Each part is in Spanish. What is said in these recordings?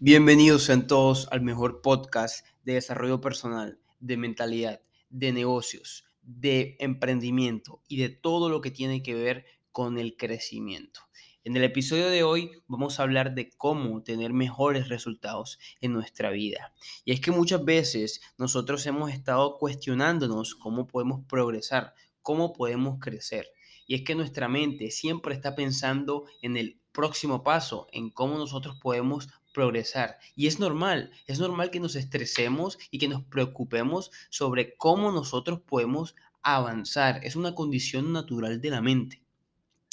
Bienvenidos sean todos al mejor podcast de desarrollo personal, de mentalidad, de negocios, de emprendimiento y de todo lo que tiene que ver con el crecimiento. En el episodio de hoy vamos a hablar de cómo tener mejores resultados en nuestra vida. Y es que muchas veces nosotros hemos estado cuestionándonos cómo podemos progresar, cómo podemos crecer. Y es que nuestra mente siempre está pensando en el próximo paso, en cómo nosotros podemos progresar. Y es normal, es normal que nos estresemos y que nos preocupemos sobre cómo nosotros podemos avanzar. Es una condición natural de la mente.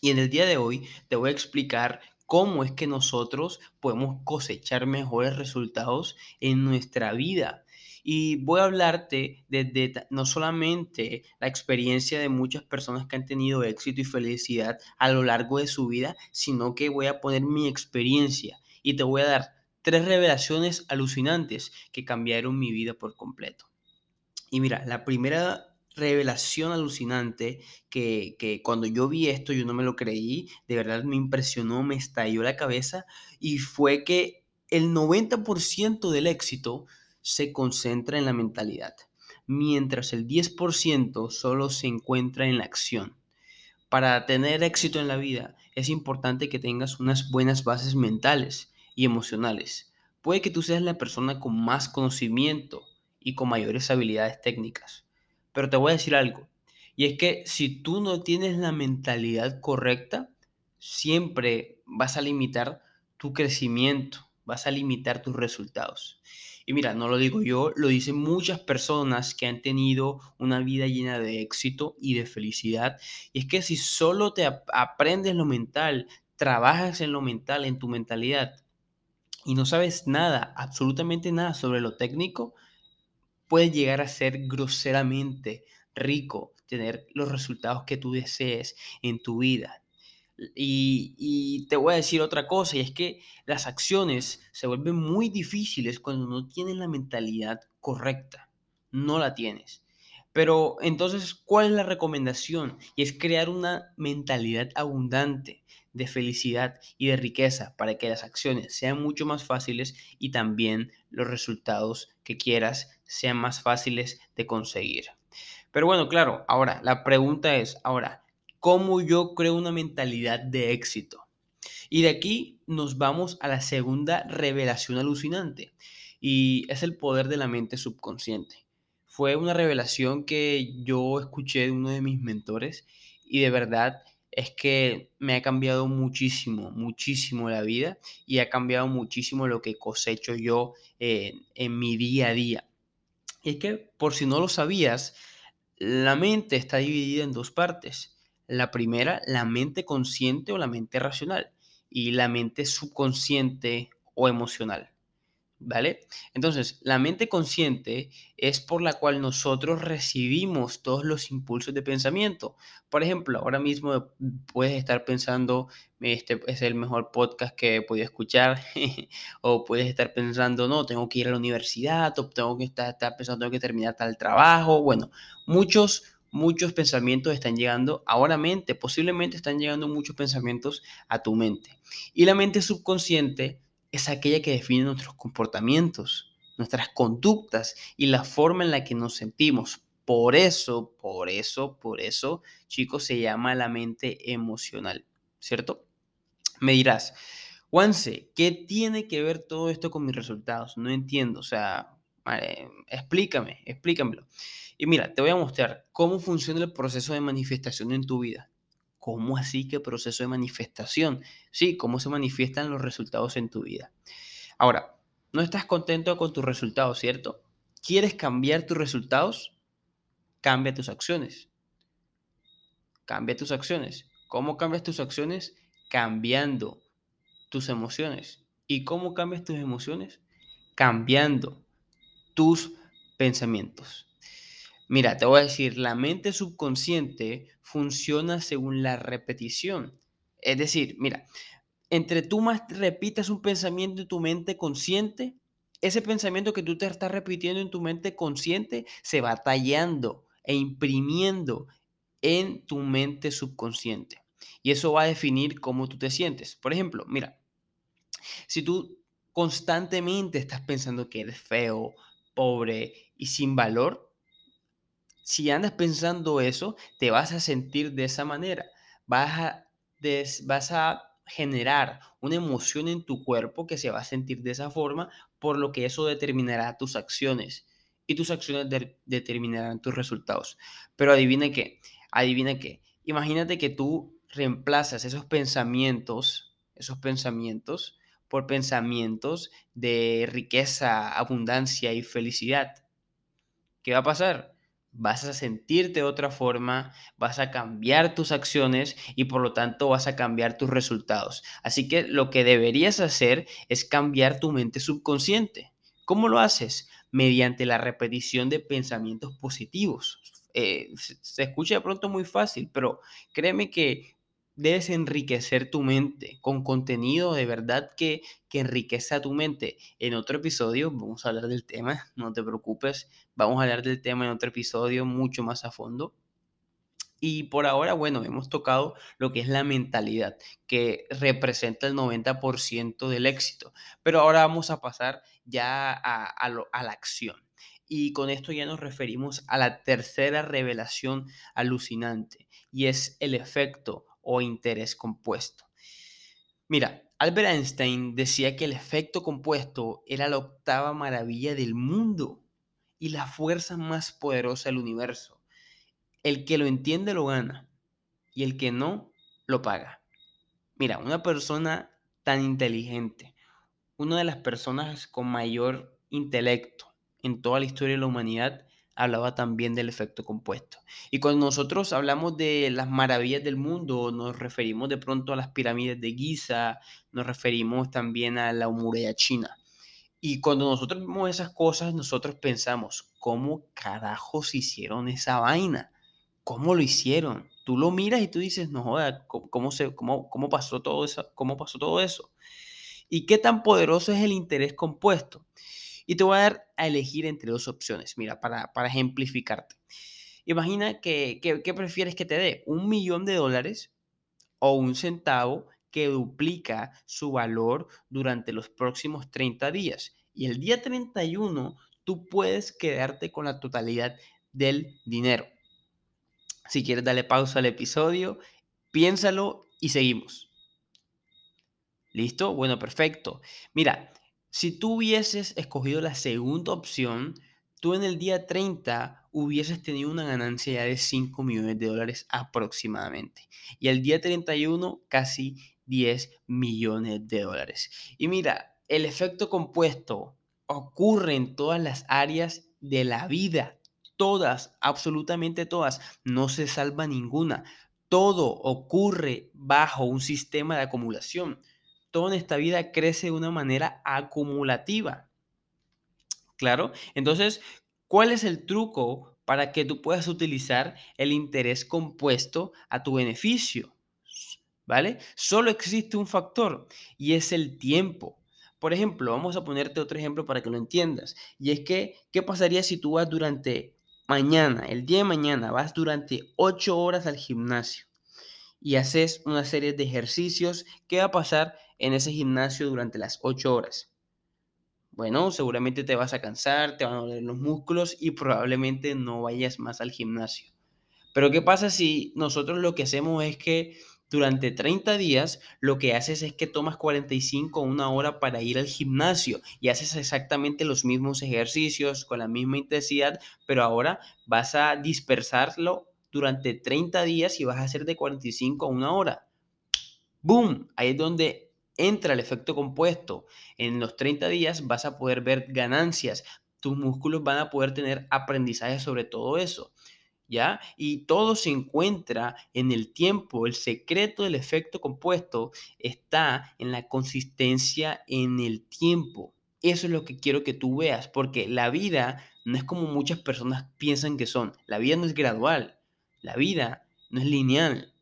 Y en el día de hoy te voy a explicar cómo es que nosotros podemos cosechar mejores resultados en nuestra vida. Y voy a hablarte de, no solamente la experiencia de muchas personas que han tenido éxito y felicidad a lo largo de su vida, sino que voy a poner mi experiencia y te voy a dar tres revelaciones alucinantes que cambiaron mi vida por completo. Y mira, la primera revelación alucinante que, que, cuando yo vi esto yo no me lo creí, de verdad me impresionó, me estalló la cabeza y fue que el 90% del éxito se concentra en la mentalidad, mientras el 10% solo se encuentra en la acción. Para tener éxito en la vida es importante que tengas unas buenas bases mentales y emocionales. Puede que tú seas la persona con más conocimiento y con mayores habilidades técnicas. Pero te voy a decir algo. Y es que si tú no tienes la mentalidad correcta, siempre vas a limitar tu crecimiento, vas a limitar tus resultados. Y mira, no lo digo yo, lo dicen muchas personas que han tenido una vida llena de éxito y de felicidad. Y es que si solo te aprendes lo mental, trabajas en lo mental, en tu mentalidad, y no sabes nada, absolutamente nada sobre lo técnico, puedes llegar a ser groseramente rico, tener los resultados que tú desees en tu vida. Y, y, te voy a decir otra cosa, y es que las acciones se vuelven muy difíciles cuando no tienes la mentalidad correcta. No la tienes. Pero entonces, ¿cuál es la recomendación? Y es crear una mentalidad abundante de felicidad y de riqueza para que las acciones sean mucho más fáciles y también los resultados que quieras sean más fáciles de conseguir. Pero bueno, claro, ahora la pregunta es, ahora, ¿cómo yo creo una mentalidad de éxito? Y de aquí nos vamos a la segunda revelación alucinante y es el poder de la mente subconsciente. Fue una revelación que yo escuché de uno de mis mentores y de verdad es que me ha cambiado muchísimo, muchísimo la vida y ha cambiado muchísimo lo que cosecho yo en mi día a día. Y es que, por si no lo sabías, la mente está dividida en dos partes. La primera, la mente consciente o la mente racional y la mente subconsciente o emocional. ¿Vale? Entonces, la mente consciente es por la cual nosotros recibimos todos los impulsos de pensamiento. Por ejemplo, ahora mismo puedes estar pensando, este es el mejor podcast que he podido escuchar, o puedes estar pensando, no, tengo que ir a la universidad, o tengo que estar, pensando, tengo que terminar tal trabajo. Bueno, muchos muchos pensamientos están llegando ahora mente, posiblemente están llegando muchos pensamientos a tu mente. Y la mente subconsciente es aquella que define nuestros comportamientos, nuestras conductas y la forma en la que nos sentimos. Por eso, por eso, por eso, chicos, se llama la mente emocional, ¿cierto? Me dirás, Juanse, ¿qué tiene que ver todo esto con mis resultados? No entiendo, o sea, explícame, explícamelo. Y mira, te voy a mostrar cómo funciona el proceso de manifestación en tu vida. ¿Cómo así que proceso de manifestación? Sí, cómo se manifiestan los resultados en tu vida. Ahora, no estás contento con tus resultados, ¿cierto? ¿Quieres cambiar tus resultados? Cambia tus acciones. Cambia tus acciones. ¿Cómo cambias tus acciones? Cambiando tus emociones. ¿Y cómo cambias tus emociones? Cambiando tus pensamientos. Mira, te voy a decir, la mente subconsciente funciona según la repetición. Es decir, mira, entre tú más repitas un pensamiento en tu mente consciente, ese pensamiento que tú te estás repitiendo en tu mente consciente se va tallando e imprimiendo en tu mente subconsciente. Y eso va a definir cómo tú te sientes. Por ejemplo, mira, si tú constantemente estás pensando que eres feo, pobre y sin valor, si andas pensando eso, te vas a sentir de esa manera. Vas a, vas a generar una emoción en tu cuerpo que se va a sentir de esa forma, por lo que eso determinará tus acciones y tus acciones determinarán tus resultados. Pero adivina qué, adivina qué. Imagínate que tú reemplazas esos pensamientos, esos pensamientos por pensamientos de riqueza, abundancia y felicidad. ¿Qué va a pasar? Vas a sentirte de otra forma, vas a cambiar tus acciones y por lo tanto vas a cambiar tus resultados. Así que lo que deberías hacer es cambiar tu mente subconsciente. ¿Cómo lo haces? Mediante la repetición de pensamientos positivos. Eh, se escucha de pronto muy fácil, pero créeme que debes enriquecer tu mente con contenido de verdad que, que enriqueza tu mente. En otro episodio vamos a hablar del tema, no te preocupes, vamos a hablar del tema en otro episodio mucho más a fondo. Y por ahora, bueno, hemos tocado lo que es la mentalidad, que representa el 90% del éxito. Pero ahora vamos a pasar ya a, a la acción. Y con esto ya nos referimos a la tercera revelación alucinante, y es el efecto o interés compuesto. Mira, Albert Einstein decía que el efecto compuesto era la octava maravilla del mundo y la fuerza más poderosa del universo. El que lo entiende lo gana y el que no lo paga. Mira, una persona tan inteligente, una de las personas con mayor intelecto en toda la historia de la humanidad, hablaba también del efecto compuesto. Y cuando nosotros hablamos de las maravillas del mundo, nos referimos de pronto a las pirámides de Giza, nos referimos también a la muralla china. Y cuando nosotros vemos esas cosas, nosotros pensamos, ¿cómo carajos hicieron esa vaina? ¿Cómo lo hicieron? Tú lo miras y tú dices, no joda, ¿cómo, cómo, cómo? ¿Cómo pasó todo eso? ¿Y qué tan poderoso es el interés compuesto? Y te voy a dar a elegir entre dos opciones, mira, para, para ejemplificarte. Imagina que, que, prefieres que te dé un millón de dólares o un centavo que duplica su valor durante los próximos 30 días. Y el día 31 tú puedes quedarte con la totalidad del dinero. Si quieres darle pausa al episodio, piénsalo y seguimos. ¿Listo? Bueno, perfecto. Mira, si tú hubieses escogido la segunda opción, tú en el día 30 hubieses tenido una ganancia ya de 5 millones de dólares aproximadamente. Y el día 31 casi 10 millones de dólares. Y mira, el efecto compuesto ocurre en todas las áreas de la vida. Todas, absolutamente todas. No se salva ninguna. Todo ocurre bajo un sistema de acumulación todo en esta vida crece de una manera acumulativa. Claro, entonces, ¿cuál es el truco para que tú puedas utilizar el interés compuesto a tu beneficio? ¿Vale? Solo existe un factor y es el tiempo. Por ejemplo, vamos a ponerte otro ejemplo para que lo entiendas. Y es que, ¿qué pasaría si tú vas durante mañana, el día de mañana, vas durante 8 horas al gimnasio y haces una serie de ejercicios? ¿Qué va a pasar en ese gimnasio durante las 8 horas? Bueno, seguramente te vas a cansar, te van a doler los músculos y probablemente no vayas más al gimnasio. Pero ¿qué pasa si nosotros lo que hacemos es que durante 30 días lo que haces es que tomas 45 o una hora para ir al gimnasio y haces exactamente los mismos ejercicios con la misma intensidad, pero ahora vas a dispersarlo durante 30 días y vas a hacer de 45 a una hora. ¡Boom! Ahí es donde entra el efecto compuesto. En los 30 días vas a poder ver ganancias. Tus músculos van a poder tener aprendizaje sobre todo eso. ¿Ya? Y todo se encuentra en el tiempo. El secreto del efecto compuesto está en la consistencia en el tiempo. Eso es lo que quiero que tú veas, porque la vida no es como muchas personas piensan que son. La vida no es gradual, la vida no es lineal,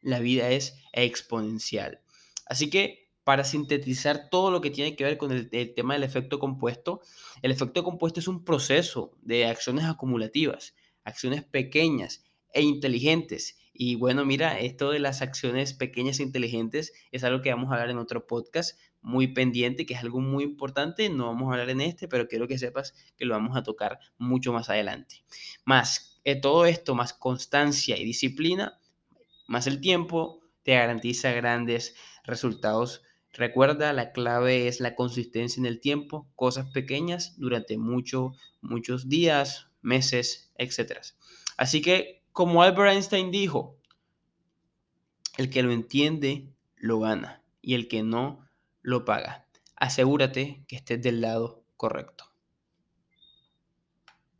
la vida es exponencial. Así que para sintetizar todo lo que tiene que ver con el, tema del efecto compuesto, el efecto compuesto es un proceso de acciones acumulativas, acciones pequeñas e inteligentes. Y bueno, mira, esto de las acciones pequeñas e inteligentes es algo que vamos a hablar en otro podcast muy pendiente, que es algo muy importante. No vamos a hablar en este, pero quiero que sepas que lo vamos a tocar mucho más adelante. Más eh, todo esto, más constancia y disciplina, más el tiempo, te garantiza grandes resultados. Recuerda, la clave es la consistencia en el tiempo, cosas pequeñas durante muchos, muchos días, meses, etc. Así que, como Albert Einstein dijo, el que lo entiende, lo gana, y el que no, lo paga. Asegúrate que estés del lado correcto.